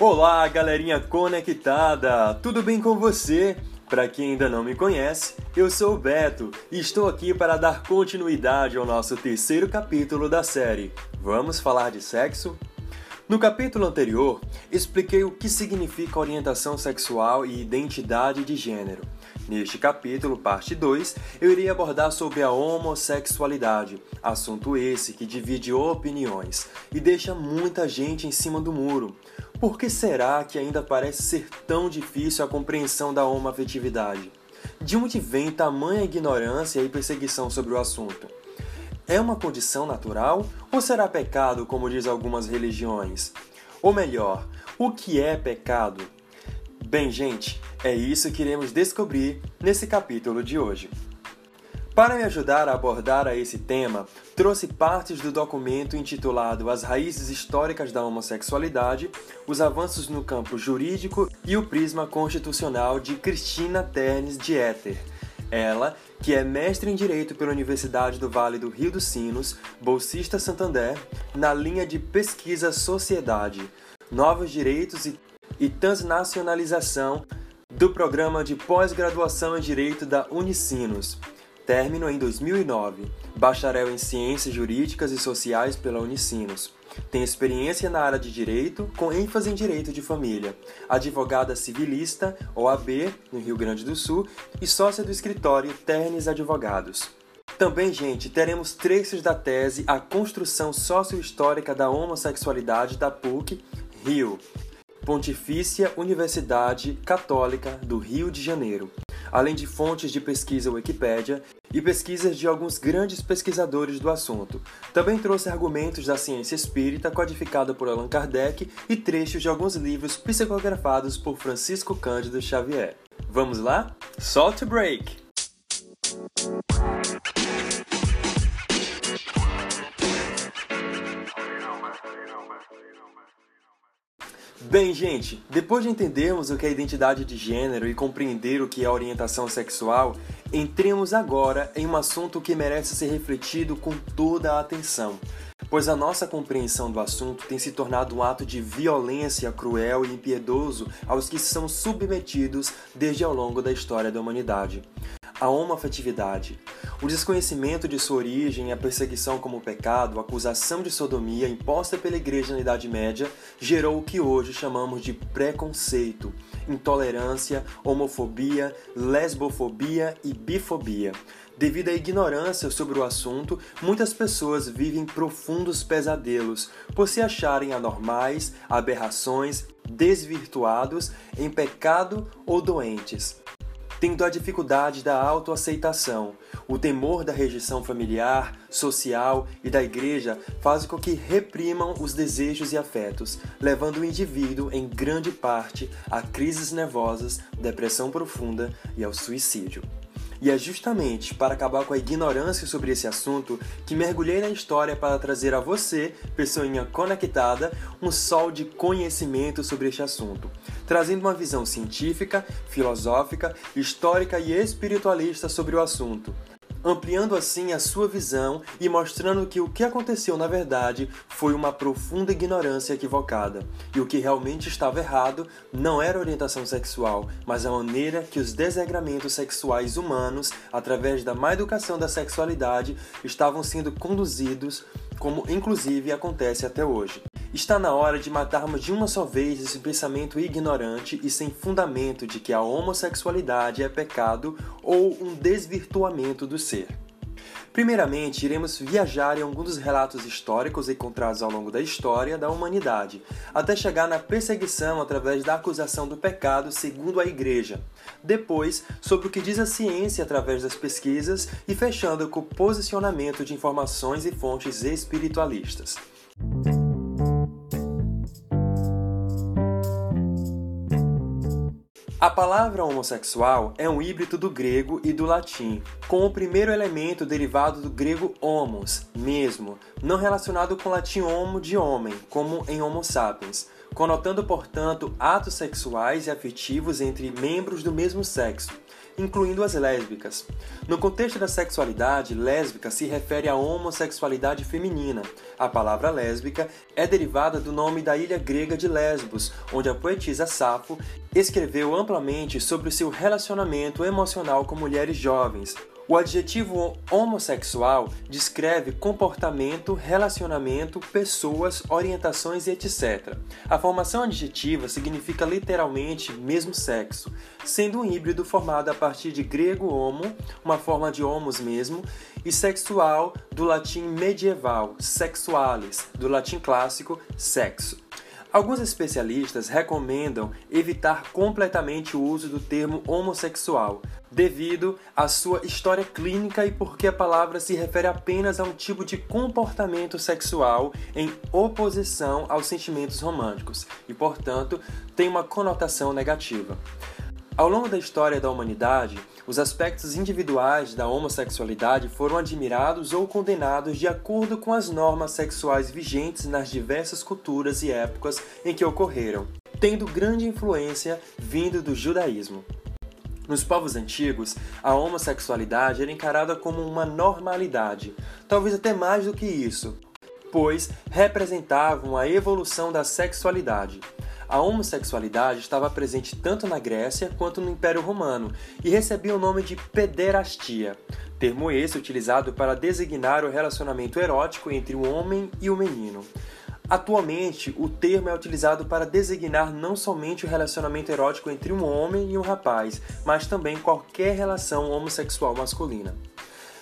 Olá, galerinha conectada! Tudo bem com você? Para quem ainda não me conhece, eu sou o Beto e estou aqui para dar continuidade ao nosso terceiro capítulo da série. Vamos falar de sexo? No capítulo anterior, expliquei o que significa orientação sexual e identidade de gênero. Neste capítulo, parte 2, eu irei abordar sobre a homossexualidade, assunto esse que divide opiniões e deixa muita gente em cima do muro. Por que será que ainda parece ser tão difícil a compreensão da homoafetividade? De onde vem tamanha ignorância e perseguição sobre o assunto? É uma condição natural ou será pecado, como diz algumas religiões? Ou melhor, o que é pecado? Bem, gente, é isso que iremos descobrir nesse capítulo de hoje. Para me ajudar a abordar a esse tema, trouxe partes do documento intitulado As Raízes Históricas da Homossexualidade, os avanços no campo jurídico e o prisma constitucional de Cristina Ternes Dieter. Ela, que é mestre em Direito pela Universidade do Vale do Rio dos Sinos, bolsista Santander, na linha de pesquisa Sociedade, Novos Direitos e, e Transnacionalização do programa de pós-graduação em Direito da Unicinos, término em 2009, bacharel em Ciências Jurídicas e Sociais pela Unicinos. Tem experiência na área de direito, com ênfase em direito de família. Advogada civilista, OAB, no Rio Grande do Sul, e sócia do escritório Ternes Advogados. Também, gente, teremos trechos da tese A Construção Sociohistórica da Homossexualidade da PUC, Rio, Pontifícia Universidade Católica do Rio de Janeiro, além de fontes de pesquisa Wikipédia e pesquisas de alguns grandes pesquisadores do assunto. Também trouxe argumentos da ciência espírita codificada por Allan Kardec e trechos de alguns livros psicografados por Francisco Cândido Xavier. Vamos lá? Salt break! Bem, gente, depois de entendermos o que é identidade de gênero e compreender o que é orientação sexual, entremos agora em um assunto que merece ser refletido com toda a atenção, pois a nossa compreensão do assunto tem se tornado um ato de violência cruel e impiedoso aos que são submetidos desde ao longo da história da humanidade a homoafetividade. O desconhecimento de sua origem, a perseguição como pecado, a acusação de sodomia imposta pela Igreja na Idade Média gerou o que hoje chamamos de preconceito, intolerância, homofobia, lesbofobia e bifobia. Devido à ignorância sobre o assunto, muitas pessoas vivem profundos pesadelos por se acharem anormais, aberrações, desvirtuados, em pecado ou doentes tendo a dificuldade da autoaceitação. O temor da rejeição familiar, social e da igreja faz com que reprimam os desejos e afetos, levando o indivíduo, em grande parte, a crises nervosas, depressão profunda e ao suicídio. E é justamente para acabar com a ignorância sobre esse assunto que mergulhei na história para trazer a você, pessoinha conectada, um sol de conhecimento sobre este assunto, trazendo uma visão científica, filosófica, histórica e espiritualista sobre o assunto, ampliando assim a sua visão e mostrando que o que aconteceu na verdade foi uma profunda ignorância equivocada. E o que realmente estava errado não era a orientação sexual, mas a maneira que os desregramentos sexuais humanos, através da má educação da sexualidade, estavam sendo conduzidos, como inclusive acontece até hoje. Está na hora de matarmos de uma só vez esse pensamento ignorante e sem fundamento de que a homossexualidade é pecado ou um desvirtuamento do ser. Primeiramente, iremos viajar em alguns dos relatos históricos encontrados ao longo da história da humanidade, até chegar na perseguição através da acusação do pecado segundo a Igreja. Depois, sobre o que diz a ciência através das pesquisas e fechando com o posicionamento de informações e fontes espiritualistas. A palavra homossexual é um híbrido do grego e do latim, com o primeiro elemento derivado do grego homos, mesmo, não relacionado com o latim homo de homem, como em Homo sapiens, conotando, portanto, atos sexuais e afetivos entre membros do mesmo sexo. Incluindo as lésbicas. No contexto da sexualidade, lésbica se refere à homossexualidade feminina. A palavra lésbica é derivada do nome da ilha grega de Lesbos, onde a poetisa Safo escreveu amplamente sobre o seu relacionamento emocional com mulheres jovens, o adjetivo homossexual descreve comportamento, relacionamento, pessoas, orientações e etc. A formação adjetiva significa literalmente mesmo sexo, sendo um híbrido formado a partir de grego homo, uma forma de homos mesmo, e sexual do latim medieval, sexualis, do latim clássico, sexo. Alguns especialistas recomendam evitar completamente o uso do termo homossexual, devido à sua história clínica e porque a palavra se refere apenas a um tipo de comportamento sexual em oposição aos sentimentos românticos e, portanto, tem uma conotação negativa. Ao longo da história da humanidade, os aspectos individuais da homossexualidade foram admirados ou condenados de acordo com as normas sexuais vigentes nas diversas culturas e épocas em que ocorreram, tendo grande influência vindo do judaísmo. Nos povos antigos, a homossexualidade era encarada como uma normalidade, talvez até mais do que isso, pois representavam a evolução da sexualidade. A homossexualidade estava presente tanto na Grécia quanto no Império Romano e recebia o nome de pederastia, termo esse utilizado para designar o relacionamento erótico entre o homem e o menino. Atualmente, o termo é utilizado para designar não somente o relacionamento erótico entre um homem e um rapaz, mas também qualquer relação homossexual masculina.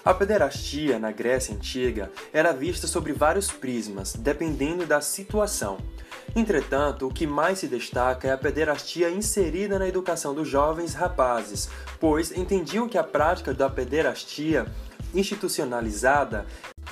A pederastia na Grécia Antiga era vista sobre vários prismas, dependendo da situação. Entretanto, o que mais se destaca é a pederastia inserida na educação dos jovens rapazes, pois entendiam que a prática da pederastia institucionalizada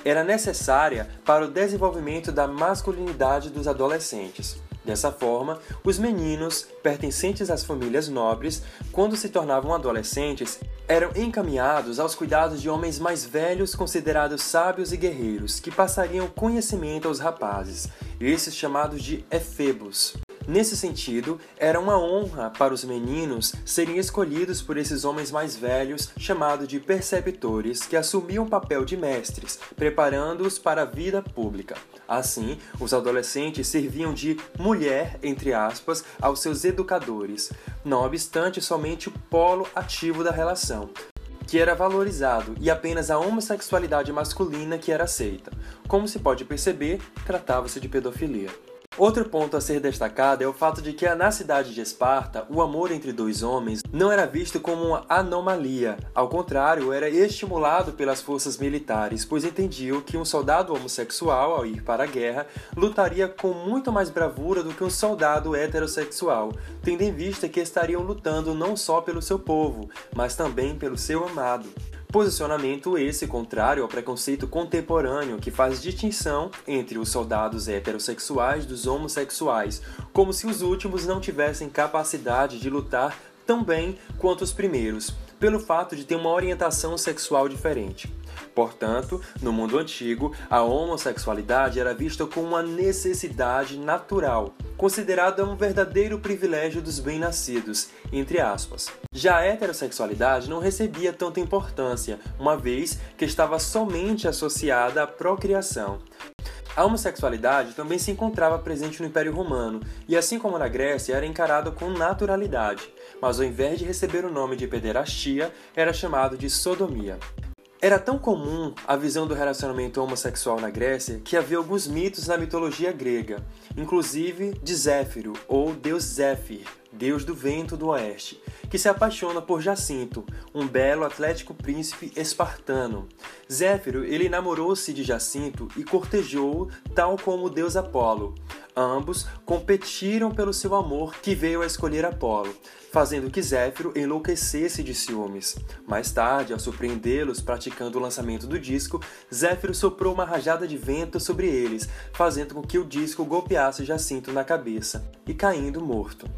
era necessária para o desenvolvimento da masculinidade dos adolescentes. Dessa forma, os meninos, pertencentes às famílias nobres, quando se tornavam adolescentes, eram encaminhados aos cuidados de homens mais velhos considerados sábios e guerreiros, que passariam conhecimento aos rapazes, esses chamados de efebos. Nesse sentido, era uma honra para os meninos serem escolhidos por esses homens mais velhos, chamados de perceptores, que assumiam o papel de mestres, preparando-os para a vida pública. Assim, os adolescentes serviam de mulher, entre aspas, aos seus educadores, não obstante somente o polo ativo da relação, que era valorizado e apenas a homossexualidade masculina que era aceita. Como se pode perceber, tratava-se de pedofilia. Outro ponto a ser destacado é o fato de que na cidade de Esparta, o amor entre dois homens não era visto como uma anomalia. Ao contrário, era estimulado pelas forças militares, pois entendiam que um soldado homossexual, ao ir para a guerra, lutaria com muito mais bravura do que um soldado heterossexual, tendo em vista que estariam lutando não só pelo seu povo, mas também pelo seu amado. Posicionamento esse contrário ao preconceito contemporâneo que faz distinção entre os soldados heterossexuais dos homossexuais, como se os últimos não tivessem capacidade de lutar tão bem quanto os primeiros, pelo fato de ter uma orientação sexual diferente. Portanto, no mundo antigo, a homossexualidade era vista como uma necessidade natural, considerada um verdadeiro privilégio dos bem-nascidos, entre aspas. Já a heterossexualidade não recebia tanta importância, uma vez que estava somente associada à procriação. A homossexualidade também se encontrava presente no Império Romano e, assim como na Grécia, era encarada com naturalidade, mas ao invés de receber o nome de pederastia, era chamado de sodomia. Era tão comum a visão do relacionamento homossexual na Grécia que havia alguns mitos na mitologia grega, inclusive de Zéfiro, ou deus Zéfir, deus do vento do oeste, que se apaixona por Jacinto, um belo atlético príncipe espartano. Zéfiro ele namorou-se de Jacinto e cortejou tal como o deus Apolo. Ambos competiram pelo seu amor que veio a escolher Apolo, fazendo que Zéfiro enlouquecesse de ciúmes. Mais tarde, ao surpreendê-los praticando o lançamento do disco, Zéfiro soprou uma rajada de vento sobre eles, fazendo com que o disco golpeasse Jacinto na cabeça e caindo morto.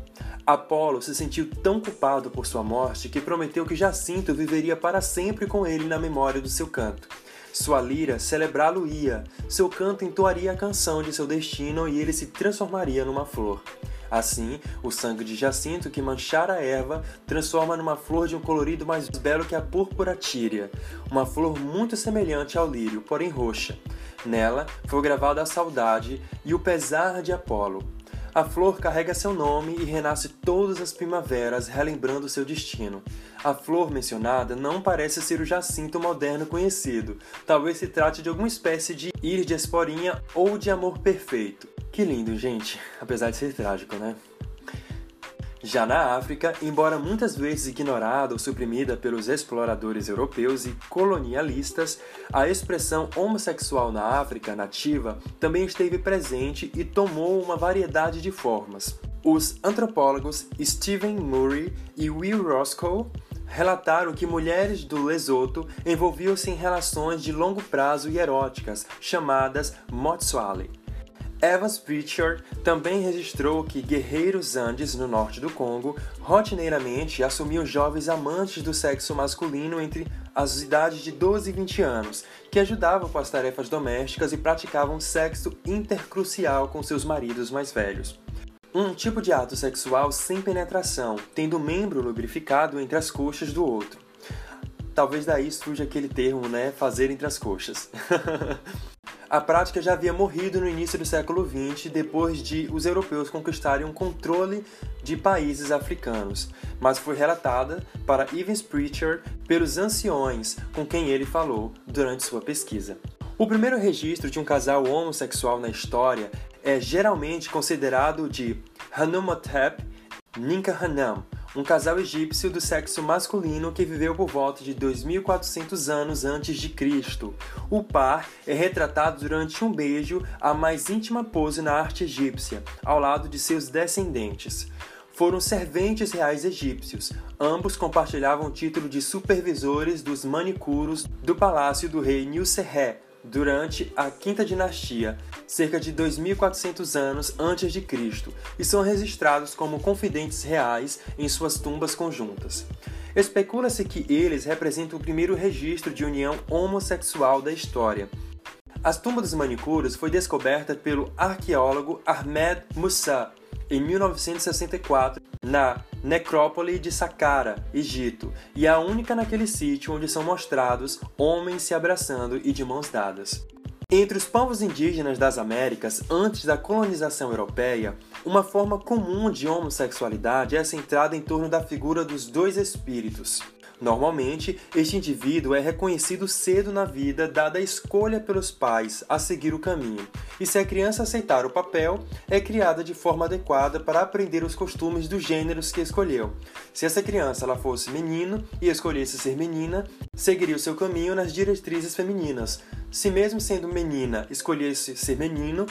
Apolo se sentiu tão culpado por sua morte que prometeu que Jacinto viveria para sempre com ele na memória do seu canto. Sua lira celebrá-lo-ia, seu canto entoaria a canção de seu destino e ele se transformaria numa flor. Assim, o sangue de Jacinto que manchara a erva transforma numa flor de um colorido mais belo que a púrpura tíria, uma flor muito semelhante ao lírio, porém roxa. Nela foi gravada a saudade e o pesar de Apolo. A flor carrega seu nome e renasce todas as primaveras, relembrando seu destino. A flor mencionada não parece ser o jacinto moderno conhecido. Talvez se trate de alguma espécie de íris de esporinha ou de amor perfeito. Que lindo, gente, apesar de ser trágico, né? Já na África, embora muitas vezes ignorada ou suprimida pelos exploradores europeus e colonialistas, a expressão homossexual na África nativa também esteve presente e tomou uma variedade de formas. Os antropólogos Stephen Murray e Will Roscoe relataram que mulheres do Lesoto envolviam-se em relações de longo prazo e eróticas, chamadas motswali. Evans Pritchard também registrou que guerreiros Andes, no norte do Congo, rotineiramente assumiam jovens amantes do sexo masculino entre as idades de 12 e 20 anos, que ajudavam com as tarefas domésticas e praticavam sexo intercrucial com seus maridos mais velhos. Um tipo de ato sexual sem penetração, tendo o membro lubrificado entre as coxas do outro. Talvez daí surja aquele termo, né? Fazer entre as coxas. A prática já havia morrido no início do século XX, depois de os europeus conquistarem um controle de países africanos, mas foi relatada para Evans Pritchard pelos anciões com quem ele falou durante sua pesquisa. O primeiro registro de um casal homossexual na história é geralmente considerado de Hanumotep Ninkahanam, um casal egípcio do sexo masculino que viveu por volta de 2400 anos antes de Cristo. O par é retratado durante um beijo, a mais íntima pose na arte egípcia, ao lado de seus descendentes. Foram serventes reais egípcios. Ambos compartilhavam o título de supervisores dos manicuros do palácio do rei Nilserré, durante a Quinta Dinastia, cerca de 2400 anos antes de Cristo, e são registrados como confidentes reais em suas tumbas conjuntas. Especula-se que eles representam o primeiro registro de união homossexual da história. As tumbas dos manicuros foi descoberta pelo arqueólogo Ahmed Moussa em 1964 na necrópole de Saqqara, Egito, e é a única naquele sítio onde são mostrados homens se abraçando e de mãos dadas. Entre os povos indígenas das Américas, antes da colonização europeia, uma forma comum de homossexualidade é centrada em torno da figura dos dois espíritos, Normalmente, este indivíduo é reconhecido cedo na vida, dada a escolha pelos pais a seguir o caminho, e se a criança aceitar o papel, é criada de forma adequada para aprender os costumes dos gêneros que escolheu. Se essa criança ela fosse menino e escolhesse ser menina, seguiria o seu caminho nas diretrizes femininas. Se mesmo sendo menina escolhesse ser menino,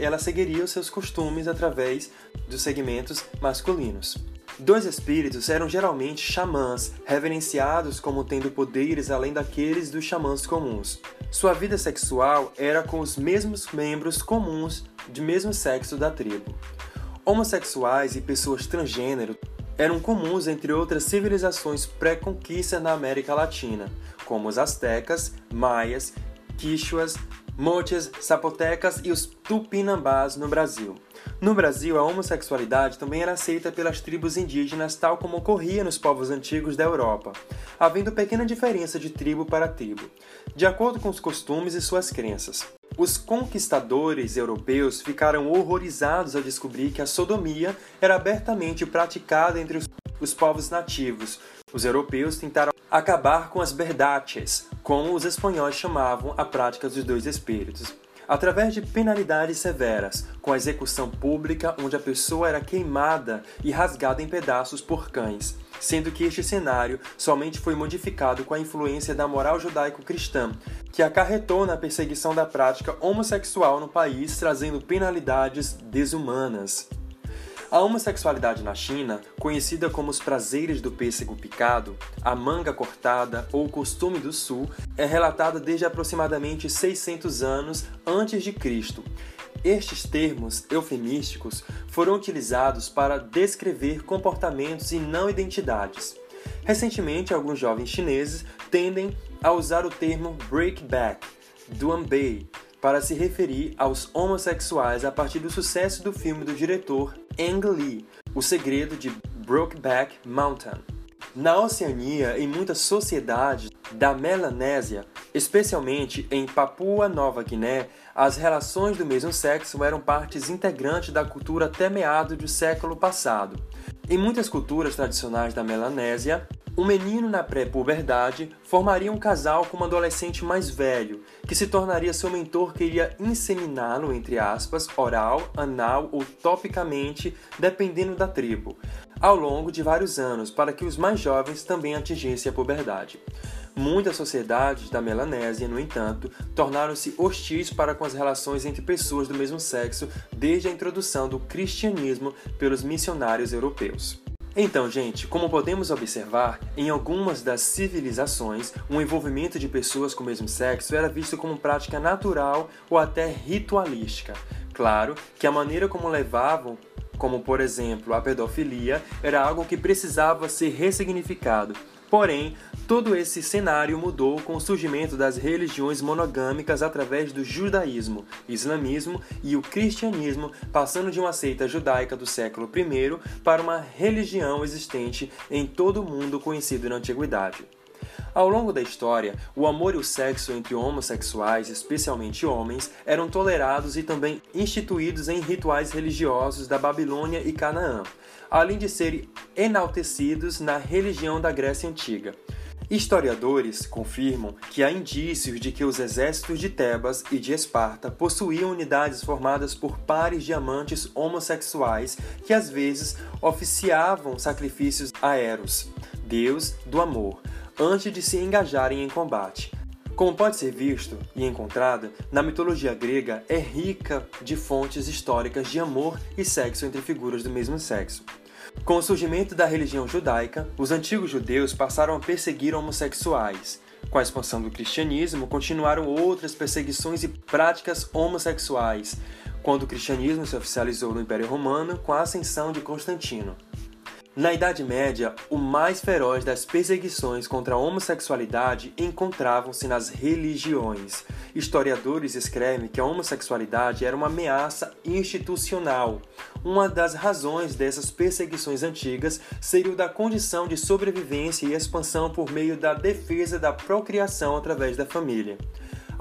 ela seguiria os seus costumes através dos segmentos masculinos. Dois espíritos eram geralmente xamãs, reverenciados como tendo poderes além daqueles dos xamãs comuns. Sua vida sexual era com os mesmos membros comuns de mesmo sexo da tribo. Homossexuais e pessoas transgênero eram comuns entre outras civilizações pré-conquista na América Latina, como os astecas, maias, quichuas, moches, zapotecas e os tupinambás no Brasil. No Brasil, a homossexualidade também era aceita pelas tribos indígenas, tal como ocorria nos povos antigos da Europa, havendo pequena diferença de tribo para tribo, de acordo com os costumes e suas crenças. Os conquistadores europeus ficaram horrorizados ao descobrir que a sodomia era abertamente praticada entre os, os povos nativos. Os europeus tentaram acabar com as berdaches, como os espanhóis chamavam a prática dos dois espíritos através de penalidades severas, com a execução pública onde a pessoa era queimada e rasgada em pedaços por cães, sendo que este cenário somente foi modificado com a influência da moral judaico-cristã, que acarretou na perseguição da prática homossexual no país, trazendo penalidades desumanas. A homossexualidade na China, conhecida como os prazeres do pêssego picado, a manga cortada ou o costume do sul, é relatada desde aproximadamente 600 anos antes de Cristo. Estes termos eufemísticos foram utilizados para descrever comportamentos e não identidades. Recentemente, alguns jovens chineses tendem a usar o termo breakback, duanbei, para se referir aos homossexuais a partir do sucesso do filme do diretor Ang Lee, O Segredo de Brokeback Mountain. Na Oceania, em muitas sociedades da Melanésia, especialmente em Papua Nova Guiné, as relações do mesmo sexo eram partes integrantes da cultura até meados do século passado. Em muitas culturas tradicionais da Melanésia, um menino na pré-puberdade formaria um casal com um adolescente mais velho, que se tornaria seu mentor que iria inseminá-lo, entre aspas, oral, anal ou topicamente, dependendo da tribo, ao longo de vários anos, para que os mais jovens também atingissem a puberdade. Muitas sociedades da Melanésia, no entanto, tornaram-se hostis para com as relações entre pessoas do mesmo sexo desde a introdução do cristianismo pelos missionários europeus. Então, gente, como podemos observar, em algumas das civilizações, o envolvimento de pessoas com o mesmo sexo era visto como prática natural ou até ritualística. Claro que a maneira como levavam como por exemplo a pedofilia, era algo que precisava ser ressignificado. Porém, todo esse cenário mudou com o surgimento das religiões monogâmicas através do judaísmo, islamismo e o cristianismo, passando de uma seita judaica do século I para uma religião existente em todo o mundo conhecido na antiguidade. Ao longo da história, o amor e o sexo entre homossexuais, especialmente homens, eram tolerados e também instituídos em rituais religiosos da Babilônia e Canaã, além de serem enaltecidos na religião da Grécia Antiga. Historiadores confirmam que há indícios de que os exércitos de Tebas e de Esparta possuíam unidades formadas por pares de amantes homossexuais que às vezes oficiavam sacrifícios a Eros, deus do amor, antes de se engajarem em combate. Como pode ser visto e encontrado, na mitologia grega é rica de fontes históricas de amor e sexo entre figuras do mesmo sexo. Com o surgimento da religião judaica, os antigos judeus passaram a perseguir homossexuais. Com a expansão do cristianismo, continuaram outras perseguições e práticas homossexuais, quando o cristianismo se oficializou no Império Romano com a ascensão de Constantino. Na Idade Média, o mais feroz das perseguições contra a homossexualidade encontravam-se nas religiões. Historiadores escrevem que a homossexualidade era uma ameaça institucional. Uma das razões dessas perseguições antigas seria o da condição de sobrevivência e expansão por meio da defesa da procriação através da família.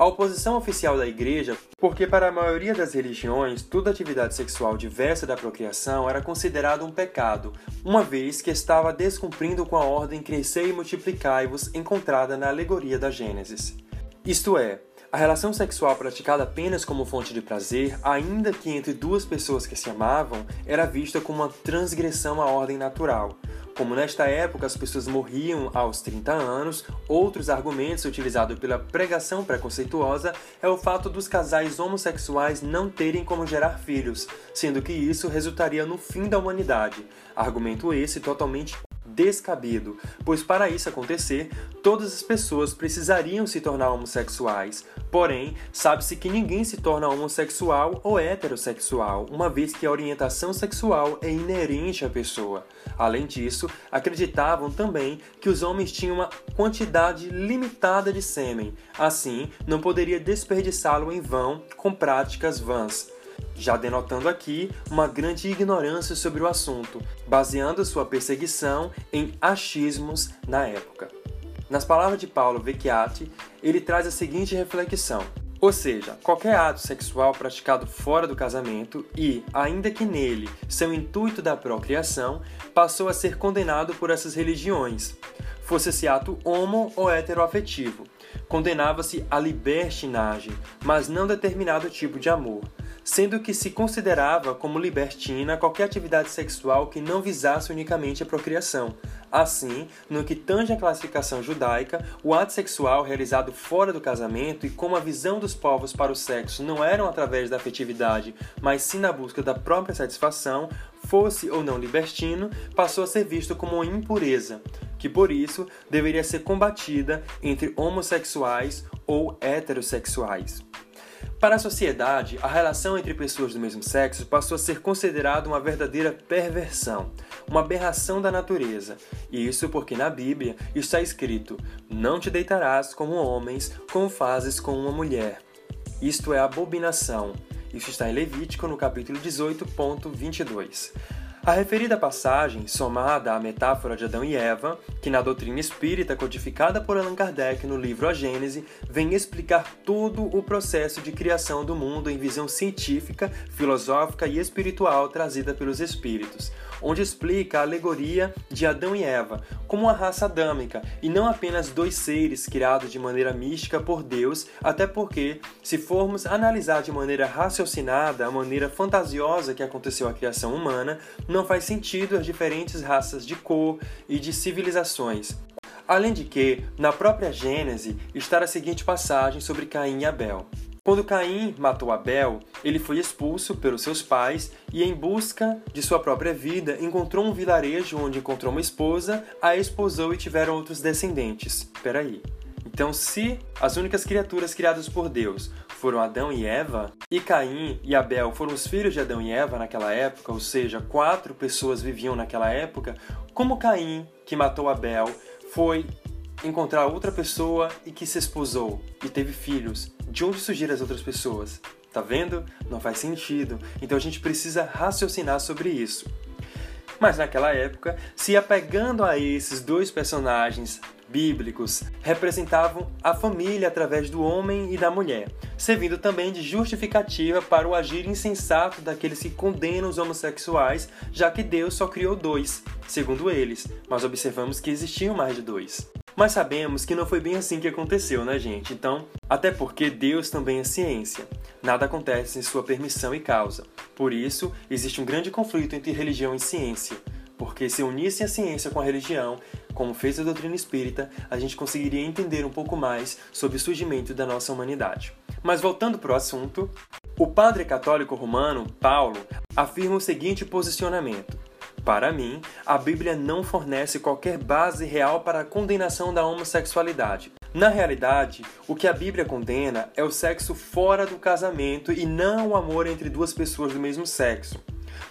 A oposição oficial da Igreja, porque para a maioria das religiões, toda atividade sexual diversa da procriação era considerada um pecado, uma vez que estava descumprindo com a ordem crescer e multiplicai-vos encontrada na alegoria da Gênesis. Isto é, a relação sexual praticada apenas como fonte de prazer, ainda que entre duas pessoas que se amavam, era vista como uma transgressão à ordem natural. Como nesta época as pessoas morriam aos 30 anos, outros argumentos utilizados pela pregação preconceituosa é o fato dos casais homossexuais não terem como gerar filhos, sendo que isso resultaria no fim da humanidade. Argumento esse totalmente descabido, pois para isso acontecer, todas as pessoas precisariam se tornar homossexuais. Porém, sabe-se que ninguém se torna homossexual ou heterossexual, uma vez que a orientação sexual é inerente à pessoa. Além disso, acreditavam também que os homens tinham uma quantidade limitada de sêmen, assim, não poderia desperdiçá-lo em vão com práticas vãs já denotando aqui uma grande ignorância sobre o assunto, baseando sua perseguição em achismos na época. Nas palavras de Paulo Vecchiati, ele traz a seguinte reflexão: ou seja, qualquer ato sexual praticado fora do casamento e, ainda que nele, seu intuito da procriação, passou a ser condenado por essas religiões, fosse esse ato homo ou heteroafetivo. Condenava-se a libertinagem, mas não determinado tipo de amor, sendo que se considerava como libertina qualquer atividade sexual que não visasse unicamente a procriação. Assim, no que tange à classificação judaica, o ato sexual realizado fora do casamento e como a visão dos povos para o sexo não eram através da afetividade, mas sim na busca da própria satisfação, fosse ou não libertino, passou a ser visto como uma impureza, que por isso deveria ser combatida entre homossexuais ou heterossexuais. Para a sociedade, a relação entre pessoas do mesmo sexo passou a ser considerada uma verdadeira perversão, uma aberração da natureza. E isso porque na Bíblia está escrito: Não te deitarás como homens, como fazes com uma mulher. isto é abominação. Isso está em Levítico, no capítulo 18.22. A referida passagem, somada à metáfora de Adão e Eva, que na doutrina espírita codificada por Allan Kardec no livro A Gênese, vem explicar todo o processo de criação do mundo em visão científica, filosófica e espiritual trazida pelos espíritos, onde explica a alegoria de Adão e Eva como uma raça adâmica e não apenas dois seres criados de maneira mística por Deus, até porque, se formos analisar de maneira raciocinada a maneira fantasiosa que aconteceu a criação humana, não faz sentido as diferentes raças de cor e de civilizações. Além de que, na própria Gênese, está a seguinte passagem sobre Caim e Abel. Quando Caim matou Abel, ele foi expulso pelos seus pais e, em busca de sua própria vida, encontrou um vilarejo onde encontrou uma esposa, a esposou e tiveram outros descendentes. Peraí. Então, se as únicas criaturas criadas por Deus foram Adão e Eva, e Caim e Abel foram os filhos de Adão e Eva naquela época, ou seja, quatro pessoas viviam naquela época, como Caim, que matou Abel, foi encontrar outra pessoa e que se esposou e teve filhos. De onde surgiram as outras pessoas? Tá vendo? Não faz sentido. Então a gente precisa raciocinar sobre isso. Mas naquela época, se apegando a esses dois personagens bíblicos, representavam a família através do homem e da mulher, servindo também de justificativa para o agir insensato daqueles que condenam os homossexuais, já que Deus só criou dois, segundo eles, mas observamos que existiam mais de dois. Mas sabemos que não foi bem assim que aconteceu, né, gente? Então, até porque Deus também é ciência. Nada acontece sem sua permissão e causa. Por isso, existe um grande conflito entre religião e ciência. Porque se unisse a ciência com a religião, como fez a doutrina espírita, a gente conseguiria entender um pouco mais sobre o surgimento da nossa humanidade. Mas voltando para o assunto, o padre católico romano, Paulo, afirma o seguinte posicionamento: para mim, a Bíblia não fornece qualquer base real para a condenação da homossexualidade. Na realidade, o que a Bíblia condena é o sexo fora do casamento e não o amor entre duas pessoas do mesmo sexo.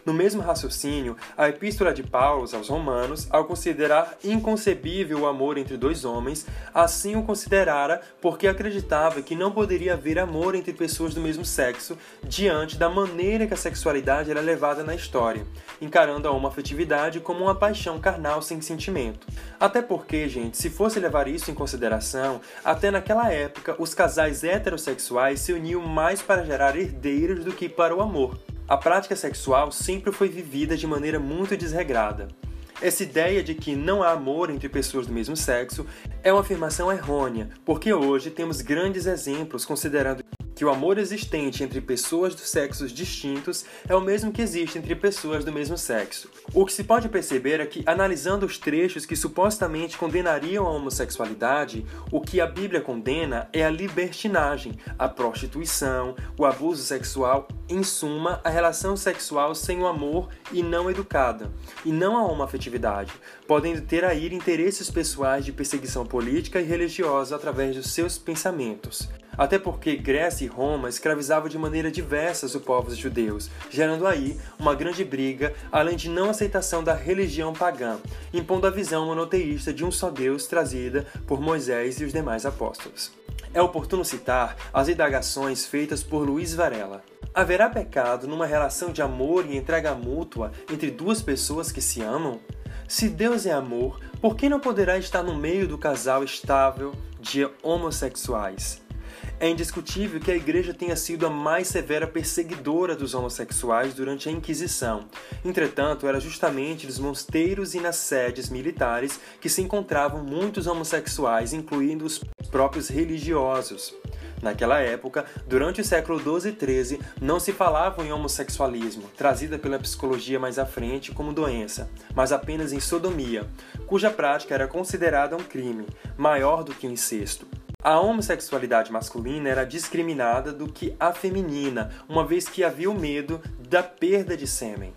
No mesmo raciocínio, a Epístola de Paulo aos Romanos, ao considerar inconcebível o amor entre dois homens, assim o considerara porque acreditava que não poderia haver amor entre pessoas do mesmo sexo diante da maneira que a sexualidade era levada na história, encarando a homoafetividade como uma paixão carnal sem sentimento. Até porque, gente, se fosse levar isso em consideração, até naquela época os casais heterossexuais se uniam mais para gerar herdeiros do que para o amor. A prática sexual sempre foi vivida de maneira muito desregrada. Essa ideia de que não há amor entre pessoas do mesmo sexo é uma afirmação errônea, porque hoje temos grandes exemplos considerando que o amor existente entre pessoas dos sexos distintos é o mesmo que existe entre pessoas do mesmo sexo. O que se pode perceber é que, analisando os trechos que supostamente condenariam a homossexualidade, o que a Bíblia condena é a libertinagem, a prostituição, o abuso sexual, em suma, a relação sexual sem o amor e não educada, e não a homoafetividade, podendo ter aí interesses pessoais de perseguição política e religiosa através dos seus pensamentos até porque Grécia e Roma escravizavam de maneira diversa os povos judeus, gerando aí uma grande briga, além de não aceitação da religião pagã, impondo a visão monoteísta de um só Deus trazida por Moisés e os demais apóstolos. É oportuno citar as indagações feitas por Luiz Varela. Haverá pecado numa relação de amor e entrega mútua entre duas pessoas que se amam? Se Deus é amor, por que não poderá estar no meio do casal estável de homossexuais? É indiscutível que a Igreja tenha sido a mais severa perseguidora dos homossexuais durante a Inquisição. Entretanto, era justamente nos mosteiros e nas sedes militares que se encontravam muitos homossexuais, incluindo os próprios religiosos. Naquela época, durante o século XII e XIII, não se falava em homossexualismo, trazida pela psicologia mais à frente como doença, mas apenas em sodomia, cuja prática era considerada um crime, maior do que o incesto. A homossexualidade masculina era discriminada do que a feminina, uma vez que havia o medo da perda de sêmen.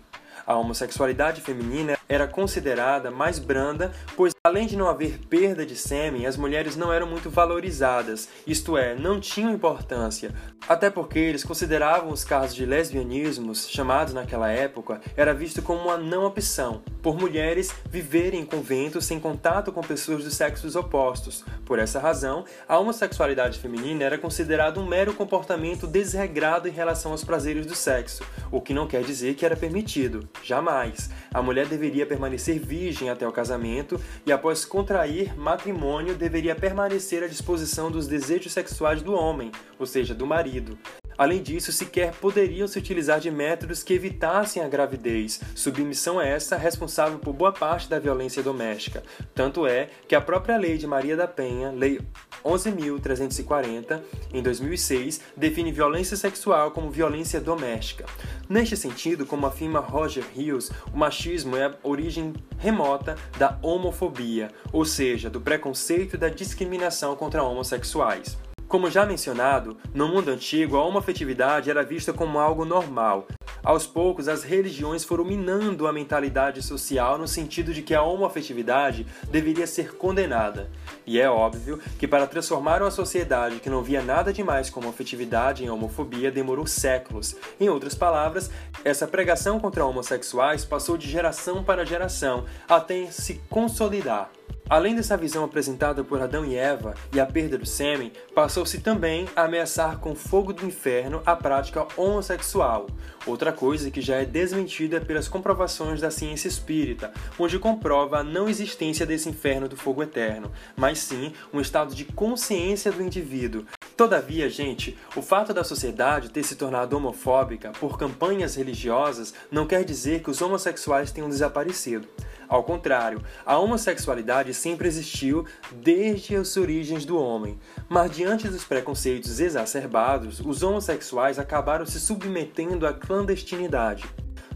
A homossexualidade feminina era considerada mais branda, pois Além de não haver perda de sêmen, as mulheres não eram muito valorizadas, isto é, não tinham importância, até porque eles consideravam os casos de lesbianismos, chamados naquela época, era visto como uma não opção, por mulheres viverem em conventos sem contato com pessoas dos sexos opostos. Por essa razão, a homossexualidade feminina era considerada um mero comportamento desregrado em relação aos prazeres do sexo, o que não quer dizer que era permitido, jamais. A mulher deveria permanecer virgem até o casamento e após contrair matrimônio, deveria permanecer à disposição dos desejos sexuais do homem, ou seja, do marido. Além disso, sequer poderiam se utilizar de métodos que evitassem a gravidez, submissão essa responsável por boa parte da violência doméstica. Tanto é que a própria lei de Maria da Penha, Lei 11.340, em 2006, define violência sexual como violência doméstica. Neste sentido, como afirma Roger Hills, o machismo é a origem remota da homofobia, ou seja, do preconceito e da discriminação contra homossexuais. Como já mencionado, no mundo antigo a homoafetividade era vista como algo normal. Aos poucos, as religiões foram minando a mentalidade social no sentido de que a homoafetividade deveria ser condenada. E é óbvio que para transformar uma sociedade que não via nada demais como afetividade em homofobia demorou séculos. Em outras palavras, essa pregação contra homossexuais passou de geração para geração até se consolidar. Além dessa visão apresentada por Adão e Eva e a perda do sêmen, passou-se também a ameaçar com fogo do inferno a prática homossexual, outra coisa que já é desmentida pelas comprovações da ciência espírita, onde comprova a não existência desse inferno do fogo eterno, mas sim um estado de consciência do indivíduo. Todavia, gente, o fato da sociedade ter se tornado homofóbica por campanhas religiosas não quer dizer que os homossexuais tenham desaparecido. Ao contrário, a homossexualidade sempre existiu desde as origens do homem, mas diante dos preconceitos exacerbados, os homossexuais acabaram se submetendo à clandestinidade.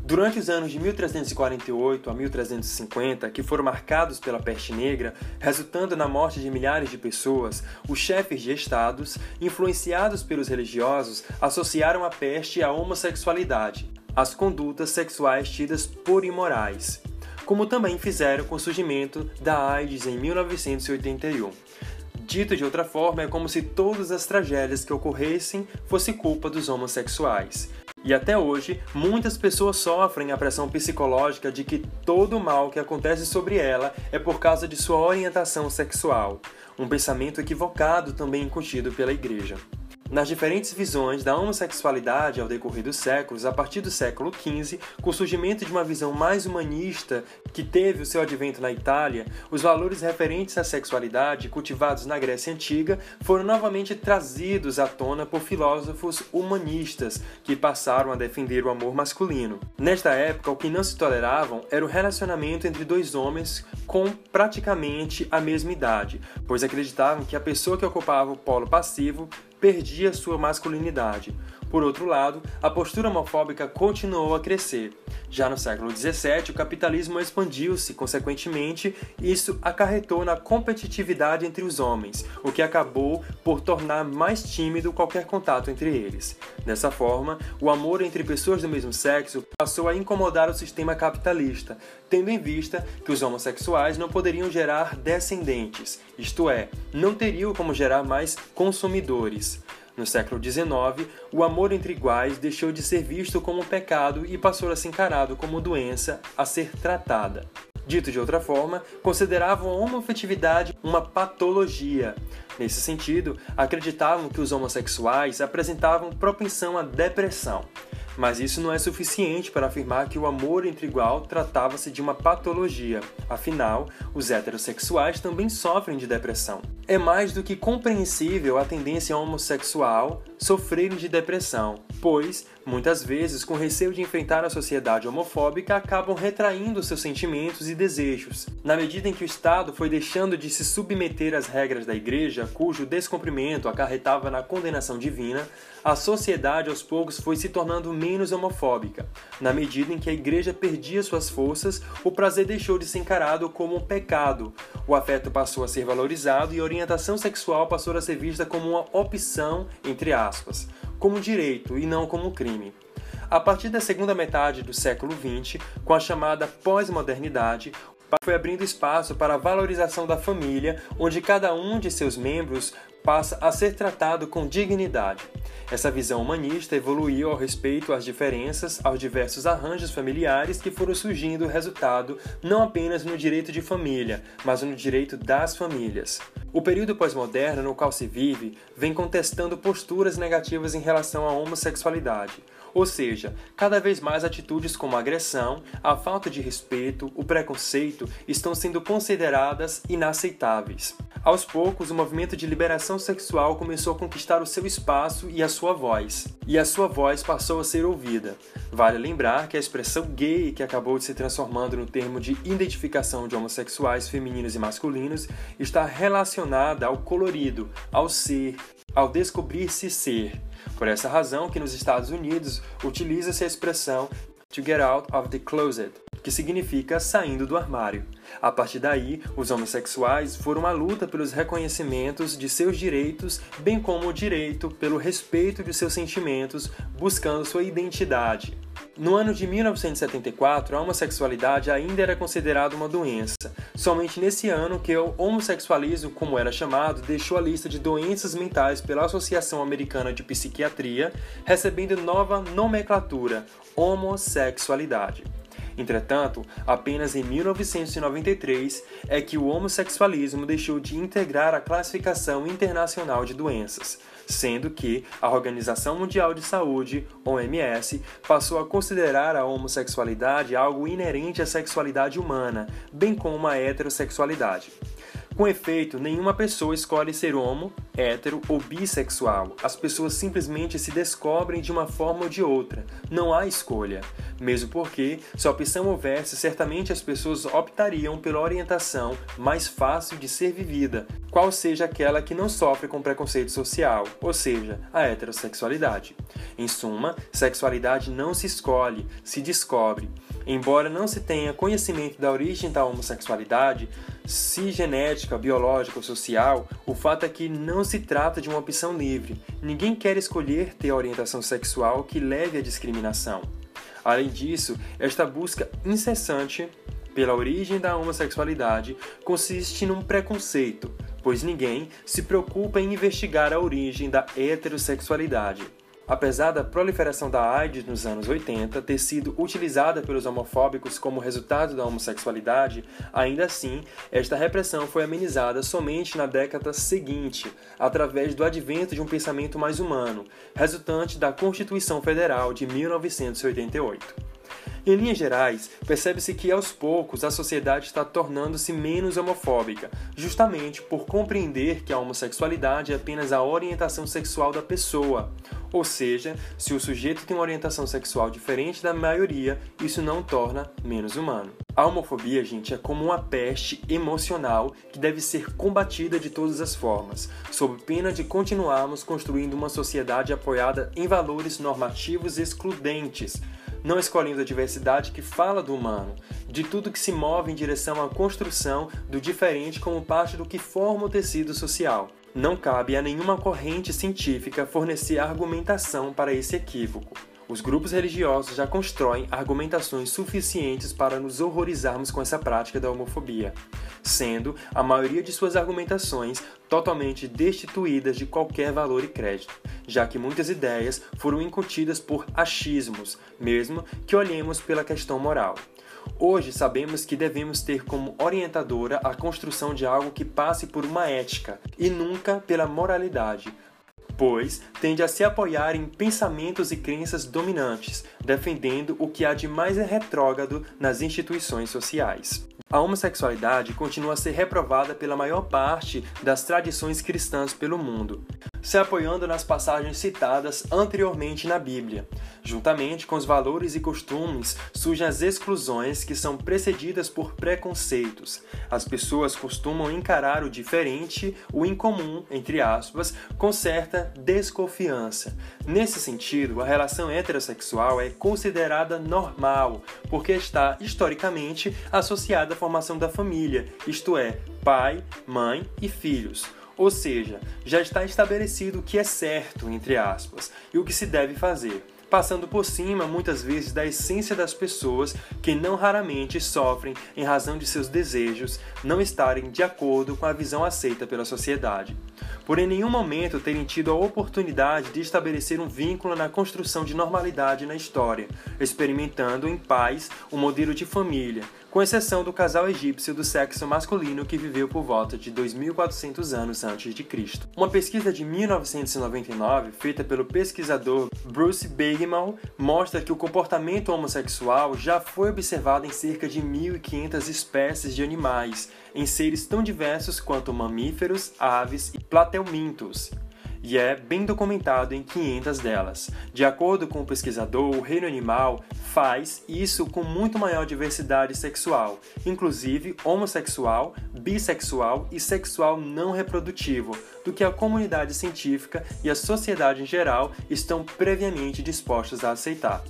Durante os anos de 1348 a 1350, que foram marcados pela peste negra, resultando na morte de milhares de pessoas, os chefes de estados, influenciados pelos religiosos, associaram a peste à homossexualidade, às condutas sexuais tidas por imorais como também fizeram com o surgimento da AIDS em 1981. Dito de outra forma, é como se todas as tragédias que ocorressem fosse culpa dos homossexuais. E até hoje, muitas pessoas sofrem a pressão psicológica de que todo o mal que acontece sobre ela é por causa de sua orientação sexual, um pensamento equivocado também incutido pela Igreja. Nas diferentes visões da homossexualidade ao decorrer dos séculos, a partir do século XV, com o surgimento de uma visão mais humanista que teve o seu advento na Itália, os valores referentes à sexualidade cultivados na Grécia Antiga foram novamente trazidos à tona por filósofos humanistas que passaram a defender o amor masculino. Nesta época, o que não se toleravam era o relacionamento entre dois homens com praticamente a mesma idade, pois acreditavam que a pessoa que ocupava o polo passivo perdia sua masculinidade. Por outro lado, a postura homofóbica continuou a crescer. Já no século XVII, o capitalismo expandiu-se, consequentemente, isso acarretou na competitividade entre os homens, o que acabou por tornar mais tímido qualquer contato entre eles. Dessa forma, o amor entre pessoas do mesmo sexo passou a incomodar o sistema capitalista, tendo em vista que os homossexuais não poderiam gerar descendentes, isto é, não teriam como gerar mais consumidores. No século XIX, o amor entre iguais deixou de ser visto como pecado e passou a ser encarado como doença a ser tratada. Dito de outra forma, consideravam a homoafetividade uma patologia. Nesse sentido, acreditavam que os homossexuais apresentavam propensão à depressão. Mas isso não é suficiente para afirmar que o amor entre igual tratava-se de uma patologia. Afinal, os heterossexuais também sofrem de depressão. É mais do que compreensível a tendência homossexual sofrerem de depressão, pois, muitas vezes, com receio de enfrentar a sociedade homofóbica, acabam retraindo seus sentimentos e desejos. Na medida em que o Estado foi deixando de se submeter às regras da Igreja, cujo descumprimento acarretava na condenação divina, a sociedade aos poucos foi se tornando menos homofóbica. Na medida em que a igreja perdia suas forças, o prazer deixou de ser encarado como um pecado, o afeto passou a ser valorizado e a orientação sexual passou a ser vista como uma opção, entre aspas, como direito e não como crime. A partir da segunda metade do século XX, com a chamada pós-modernidade, foi abrindo espaço para a valorização da família, onde cada um de seus membros passa a ser tratado com dignidade. Essa visão humanista evoluiu ao respeito às diferenças, aos diversos arranjos familiares que foram surgindo resultado não apenas no direito de família, mas no direito das famílias. O período pós-moderno no qual se vive vem contestando posturas negativas em relação à homossexualidade. Ou seja, cada vez mais atitudes como a agressão, a falta de respeito, o preconceito estão sendo consideradas inaceitáveis. Aos poucos, o movimento de liberação sexual começou a conquistar o seu espaço e a sua voz, e a sua voz passou a ser ouvida. Vale lembrar que a expressão gay, que acabou de se transformando no termo de identificação de homossexuais femininos e masculinos, está relacionada ao colorido, ao ser, ao descobrir-se ser. Por essa razão que nos Estados Unidos utiliza-se a expressão to get out of the closet, que significa saindo do armário. A partir daí, os homossexuais foram à luta pelos reconhecimentos de seus direitos, bem como o direito pelo respeito de seus sentimentos, buscando sua identidade. No ano de 1974, a homossexualidade ainda era considerada uma doença. Somente nesse ano que o homossexualismo, como era chamado, deixou a lista de doenças mentais pela Associação Americana de Psiquiatria, recebendo nova nomenclatura, homossexualidade. Entretanto, apenas em 1993 é que o homossexualismo deixou de integrar a classificação internacional de doenças, sendo que a Organização Mundial de Saúde, OMS, passou a considerar a homossexualidade algo inerente à sexualidade humana, bem como a heterossexualidade. Com efeito, nenhuma pessoa escolhe ser homo, hétero ou bissexual. As pessoas simplesmente se descobrem de uma forma ou de outra. Não há escolha. Mesmo porque, se a opção houvesse, certamente as pessoas optariam pela orientação mais fácil de ser vivida, qual seja aquela que não sofre com preconceito social, ou seja, a heterossexualidade. Em suma, sexualidade não se escolhe, se descobre. Embora não se tenha conhecimento da origem da homossexualidade, se genética, biológica ou social, o fato é que não se trata de uma opção livre. Ninguém quer escolher ter orientação sexual que leve à discriminação. Além disso, esta busca incessante pela origem da homossexualidade consiste num preconceito, pois ninguém se preocupa em investigar a origem da heterossexualidade. Apesar da proliferação da AIDS nos anos 80 ter sido utilizada pelos homofóbicos como resultado da homossexualidade, ainda assim, esta repressão foi amenizada somente na década seguinte, através do advento de um pensamento mais humano, resultante da Constituição Federal de 1988. Em linhas gerais, percebe-se que aos poucos a sociedade está tornando-se menos homofóbica, justamente por compreender que a homossexualidade é apenas a orientação sexual da pessoa. Ou seja, se o sujeito tem uma orientação sexual diferente da maioria, isso não torna menos humano. A homofobia, gente, é como uma peste emocional que deve ser combatida de todas as formas, sob pena de continuarmos construindo uma sociedade apoiada em valores normativos excludentes não escolhendo a diversidade que fala do humano, de tudo que se move em direção à construção do diferente como parte do que forma o tecido social. Não cabe a nenhuma corrente científica fornecer argumentação para esse equívoco. Os grupos religiosos já constroem argumentações suficientes para nos horrorizarmos com essa prática da homofobia, sendo a maioria de suas argumentações totalmente destituídas de qualquer valor e crédito, já que muitas ideias foram incutidas por achismos, mesmo que olhemos pela questão moral. Hoje sabemos que devemos ter como orientadora a construção de algo que passe por uma ética e nunca pela moralidade, pois tende a se apoiar em pensamentos e crenças dominantes, defendendo o que há de mais retrógrado nas instituições sociais. A homossexualidade continua a ser reprovada pela maior parte das tradições cristãs pelo mundo, se apoiando nas passagens citadas anteriormente na Bíblia. Juntamente com os valores e costumes, surgem as exclusões que são precedidas por preconceitos. As pessoas costumam encarar o diferente, o incomum, entre aspas, com certa desconfiança. Nesse sentido, a relação heterossexual é considerada normal, porque está historicamente associada à formação da família, isto é, pai, mãe e filhos. Ou seja, já está estabelecido o que é certo, entre aspas, e o que se deve fazer. passando por cima muitas vezes da essência das pessoas que não raramente sofrem em razão de seus desejos não estarem de acordo com a visão aceita pela sociedade. Por em nenhum momento terem tido a oportunidade de estabelecer um vínculo na construção de normalidade na história, experimentando em paz o um modelo de família, com exceção do casal egípcio do sexo masculino que viveu por volta de 2400 anos antes de Cristo. Uma pesquisa de 1999, feita pelo pesquisador Bruce Bageman, mostra que o comportamento homossexual já foi observado em cerca de 1500 espécies de animais, em seres tão diversos quanto mamíferos, aves e platelmintos e é bem documentado em 500 delas. De acordo com o pesquisador, o reino animal faz isso com muito maior diversidade sexual, inclusive homossexual, bissexual e sexual não reprodutivo, do que a comunidade científica e a sociedade em geral estão previamente dispostos a aceitar.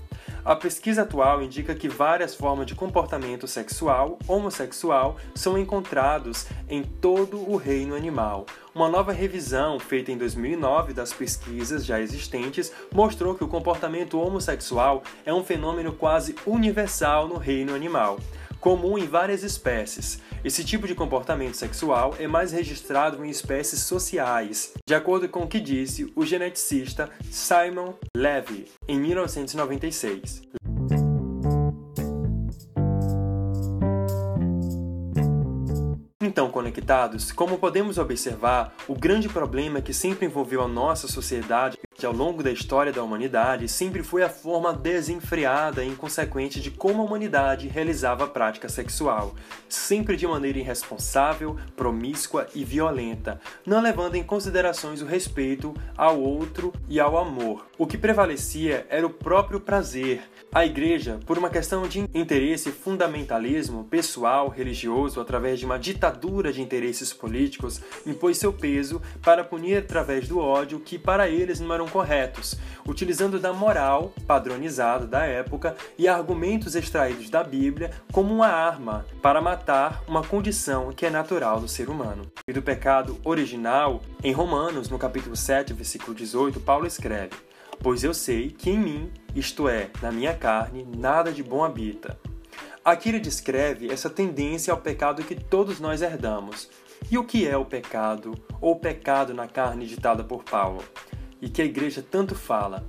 A pesquisa atual indica que várias formas de comportamento sexual homossexual são encontrados em todo o reino animal. Uma nova revisão feita em 2009 das pesquisas já existentes mostrou que o comportamento homossexual é um fenômeno quase universal no reino animal comum em várias espécies. Esse tipo de comportamento sexual é mais registrado em espécies sociais, de acordo com o que disse o geneticista Simon Levy em 1996. Então, conectados, como podemos observar, o grande problema que sempre envolveu a nossa sociedade que ao longo da história da humanidade sempre foi a forma desenfreada e inconsequente de como a humanidade realizava a prática sexual, sempre de maneira irresponsável, promíscua e violenta, não levando em considerações o respeito ao outro e ao amor. O que prevalecia era o próprio prazer. A igreja, por uma questão de interesse fundamentalismo pessoal, religioso, através de uma ditadura de interesses políticos, impôs seu peso para punir através do ódio que para eles não eram corretos, utilizando da moral padronizada da época e argumentos extraídos da Bíblia como uma arma para matar uma condição que é natural do ser humano. E do pecado original, em Romanos, no capítulo 7, versículo 18, Paulo escreve: Pois eu sei que em mim, isto é, na minha carne, nada de bom habita. Aqui ele descreve essa tendência ao pecado que todos nós herdamos. E o que é o pecado, ou pecado na carne ditada por Paulo? e que a igreja tanto fala.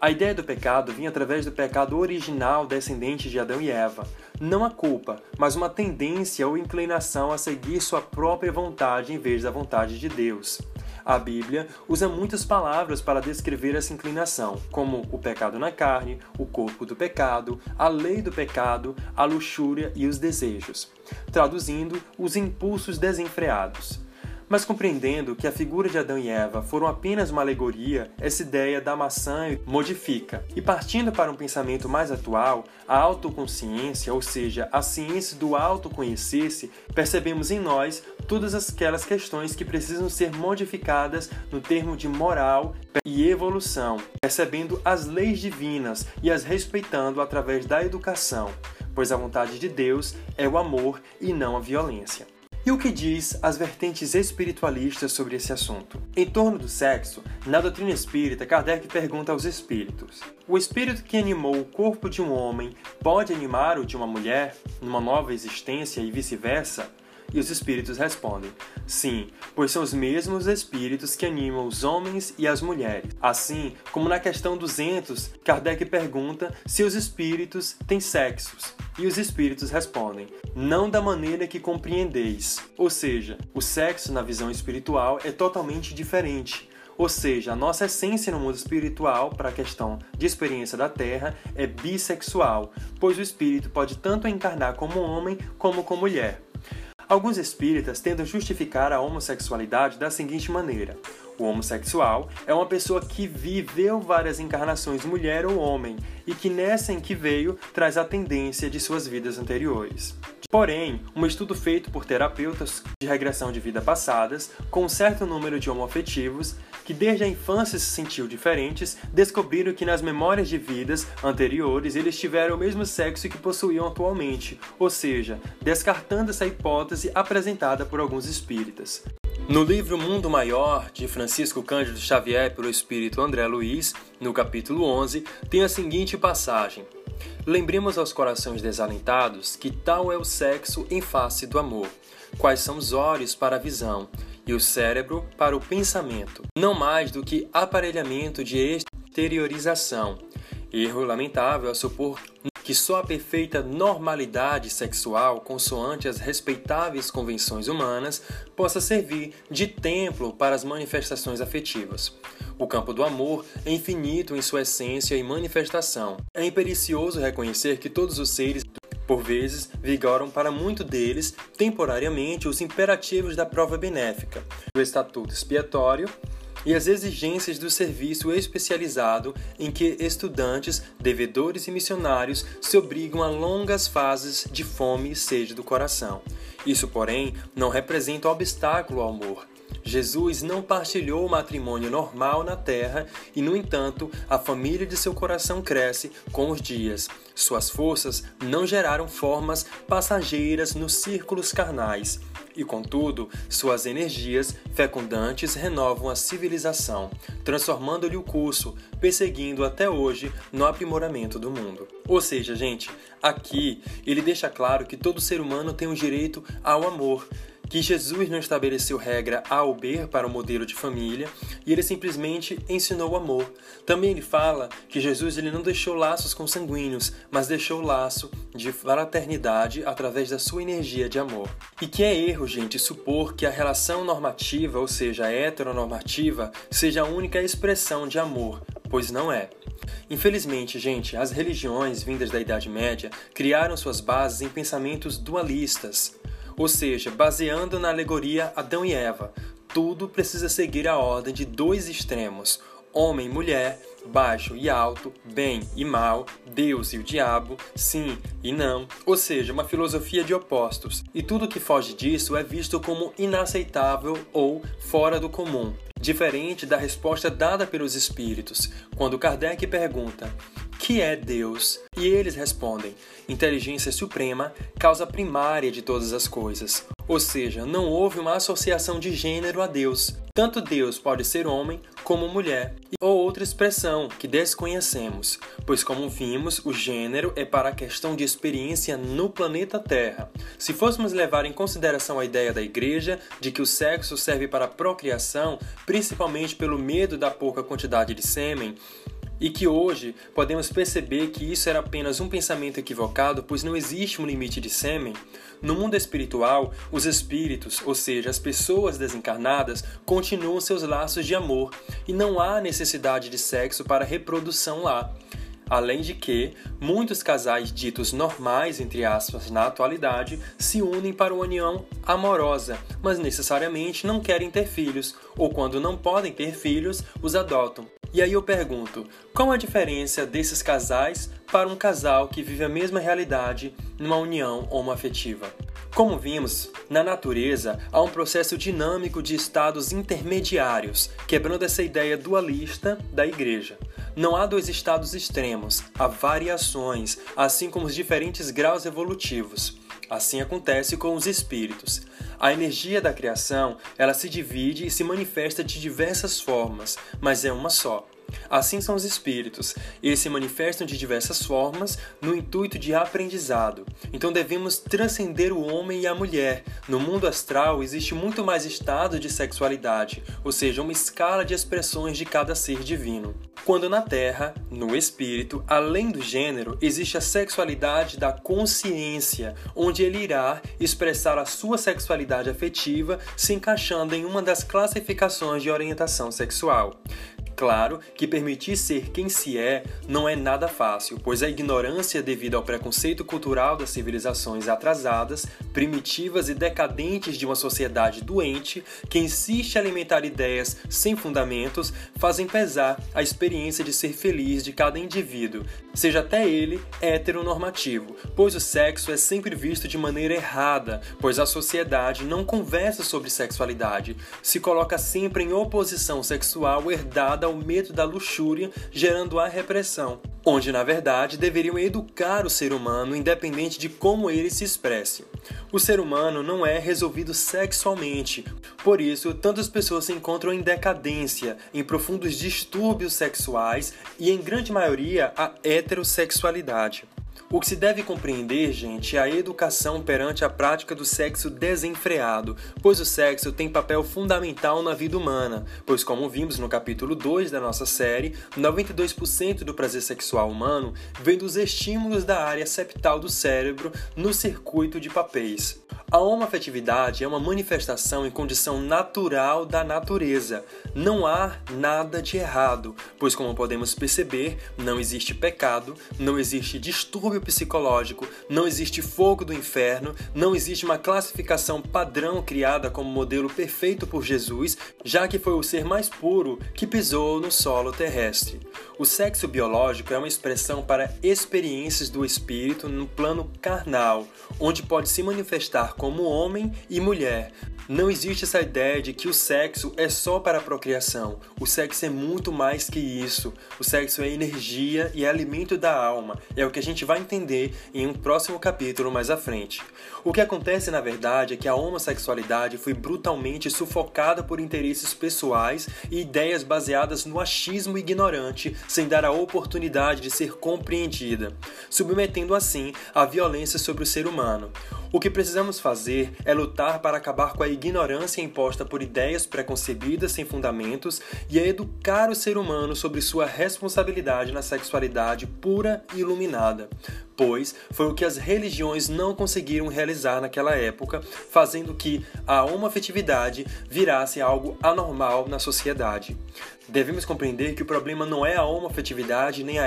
A ideia do pecado vinha através do pecado original descendente de Adão e Eva. Não a culpa, mas uma tendência ou inclinação a seguir sua própria vontade em vez da vontade de Deus. A Bíblia usa muitas palavras para descrever essa inclinação, como o pecado na carne, o corpo do pecado, a lei do pecado, a luxúria e os desejos. Traduzindo, os impulsos desenfreados. Mas compreendendo que a figura de Adão e Eva foram apenas uma alegoria, essa ideia da maçã modifica. E partindo para um pensamento mais atual, a autoconsciência, ou seja, a ciência do autoconhecer-se, percebemos em nós todas aquelas questões que precisam ser modificadas no termo de moral e evolução, percebendo as leis divinas e as respeitando através da educação, pois a vontade de Deus é o amor e não a violência. E o que diz as vertentes espiritualistas sobre esse assunto? Em torno do sexo, na doutrina espírita, Kardec pergunta aos espíritos: O espírito que animou o corpo de um homem pode animar o de uma mulher numa nova existência e vice-versa? E os espíritos respondem: Sim, pois são os mesmos espíritos que animam os homens e as mulheres. Assim como na questão 200, Kardec pergunta se os espíritos têm sexos. E os espíritos respondem: Não da maneira que compreendeis. Ou seja, o sexo na visão espiritual é totalmente diferente. Ou seja, a nossa essência no mundo espiritual, para a questão de experiência da Terra, é bissexual, pois o espírito pode tanto encarnar como homem como como mulher. Alguns espíritas tentam justificar a homossexualidade da seguinte maneira: o homossexual é uma pessoa que viveu várias encarnações mulher ou homem e que nessa em que veio traz a tendência de suas vidas anteriores. Porém, um estudo feito por terapeutas de regressão de vida passadas, com um certo número de homoafetivos, que desde a infância se sentiu diferentes, descobriram que nas memórias de vidas anteriores eles tiveram o mesmo sexo que possuíam atualmente, ou seja, descartando essa hipótese apresentada por alguns espíritas. No livro Mundo Maior, de Francisco Cândido Xavier pelo espírito André Luiz, no capítulo 11, tem a seguinte passagem: Lembremos aos corações desalentados que tal é o sexo em face do amor. Quais são os olhos para a visão e o cérebro para o pensamento, não mais do que aparelhamento de exteriorização. Erro lamentável a supor que só a perfeita normalidade sexual, consoante as respeitáveis convenções humanas, possa servir de templo para as manifestações afetivas. O campo do amor é infinito em sua essência e manifestação. É impericioso reconhecer que todos os seres por vezes, vigoram para muito deles, temporariamente, os imperativos da prova benéfica, o estatuto expiatório e as exigências do serviço especializado em que estudantes, devedores e missionários se obrigam a longas fases de fome e sede do coração. Isso, porém, não representa um obstáculo ao amor. Jesus não partilhou o matrimônio normal na terra e, no entanto, a família de seu coração cresce com os dias. Suas forças não geraram formas passageiras nos círculos carnais e, contudo, suas energias fecundantes renovam a civilização, transformando-lhe o curso, perseguindo até hoje no aprimoramento do mundo. Ou seja, gente, aqui ele deixa claro que todo ser humano tem o direito ao amor que Jesus não estabeleceu regra A ou B para o modelo de família e ele simplesmente ensinou o amor. Também ele fala que Jesus ele não deixou laços consanguíneos, mas deixou o laço de fraternidade através da sua energia de amor. E que é erro, gente, supor que a relação normativa, ou seja, heteronormativa, seja a única expressão de amor, pois não é. Infelizmente, gente, as religiões vindas da Idade Média criaram suas bases em pensamentos dualistas ou seja, baseando na alegoria Adão e Eva, tudo precisa seguir a ordem de dois extremos: homem e mulher, baixo e alto, bem e mal, Deus e o diabo, sim e não, ou seja, uma filosofia de opostos. E tudo que foge disso é visto como inaceitável ou fora do comum, diferente da resposta dada pelos espíritos, quando Kardec pergunta: que é Deus? E eles respondem: inteligência suprema, causa primária de todas as coisas. Ou seja, não houve uma associação de gênero a Deus. Tanto Deus pode ser homem como mulher, ou outra expressão que desconhecemos, pois, como vimos, o gênero é para a questão de experiência no planeta Terra. Se fôssemos levar em consideração a ideia da Igreja de que o sexo serve para a procriação, principalmente pelo medo da pouca quantidade de sêmen, e que hoje podemos perceber que isso era apenas um pensamento equivocado, pois não existe um limite de sêmen. No mundo espiritual, os espíritos, ou seja, as pessoas desencarnadas, continuam seus laços de amor e não há necessidade de sexo para reprodução lá. Além de que, muitos casais ditos normais, entre aspas, na atualidade, se unem para uma união amorosa, mas necessariamente não querem ter filhos, ou quando não podem ter filhos, os adotam. E aí eu pergunto, qual a diferença desses casais para um casal que vive a mesma realidade numa união homoafetiva? Como vimos, na natureza há um processo dinâmico de estados intermediários, quebrando essa ideia dualista da igreja. Não há dois estados extremos, há variações, assim como os diferentes graus evolutivos. Assim acontece com os espíritos. A energia da criação, ela se divide e se manifesta de diversas formas, mas é uma só. Assim são os espíritos. Eles se manifestam de diversas formas no intuito de aprendizado. Então devemos transcender o homem e a mulher. No mundo astral existe muito mais estado de sexualidade, ou seja, uma escala de expressões de cada ser divino. Quando na Terra, no espírito, além do gênero, existe a sexualidade da consciência, onde ele irá expressar a sua sexualidade afetiva se encaixando em uma das classificações de orientação sexual. Claro que permitir ser quem se é não é nada fácil, pois a ignorância devido ao preconceito cultural das civilizações atrasadas, primitivas e decadentes de uma sociedade doente que insiste em alimentar ideias sem fundamentos fazem pesar a experiência de ser feliz de cada indivíduo, seja até ele heteronormativo, pois o sexo é sempre visto de maneira errada, pois a sociedade não conversa sobre sexualidade, se coloca sempre em oposição sexual herdada ao medo da luxúria, gerando a repressão, onde na verdade deveriam educar o ser humano independente de como ele se expresse. O ser humano não é resolvido sexualmente, por isso tantas pessoas se encontram em decadência, em profundos distúrbios sexuais e em grande maioria a heterossexualidade. O que se deve compreender, gente, é a educação perante a prática do sexo desenfreado, pois o sexo tem papel fundamental na vida humana, pois, como vimos no capítulo 2 da nossa série, 92% do prazer sexual humano vem dos estímulos da área septal do cérebro no circuito de papéis. A homoafetividade é uma manifestação em condição natural da natureza. Não há nada de errado, pois, como podemos perceber, não existe pecado, não existe distúrbio psicológico, não existe fogo do inferno, não existe uma classificação padrão criada como modelo perfeito por Jesus, já que foi o ser mais puro que pisou no solo terrestre. O sexo biológico é uma expressão para experiências do espírito no plano carnal, onde pode se manifestar como homem e mulher. Não existe essa ideia de que o sexo é só para a procriação. O sexo é muito mais que isso. O sexo é energia e é alimento da alma. É o que a gente vai entender em um próximo capítulo mais à frente. O que acontece na verdade é que a homossexualidade foi brutalmente sufocada por interesses pessoais e ideias baseadas no achismo ignorante, sem dar a oportunidade de ser compreendida, submetendo assim a violência sobre o ser humano. O que precisamos fazer é lutar para acabar com a ignorância imposta por ideias preconcebidas sem fundamentos e a educar o ser humano sobre sua responsabilidade na sexualidade pura e iluminada, pois foi o que as religiões não conseguiram realizar naquela época, fazendo que a homoafetividade virasse algo anormal na sociedade. Devemos compreender que o problema não é a homoafetividade nem a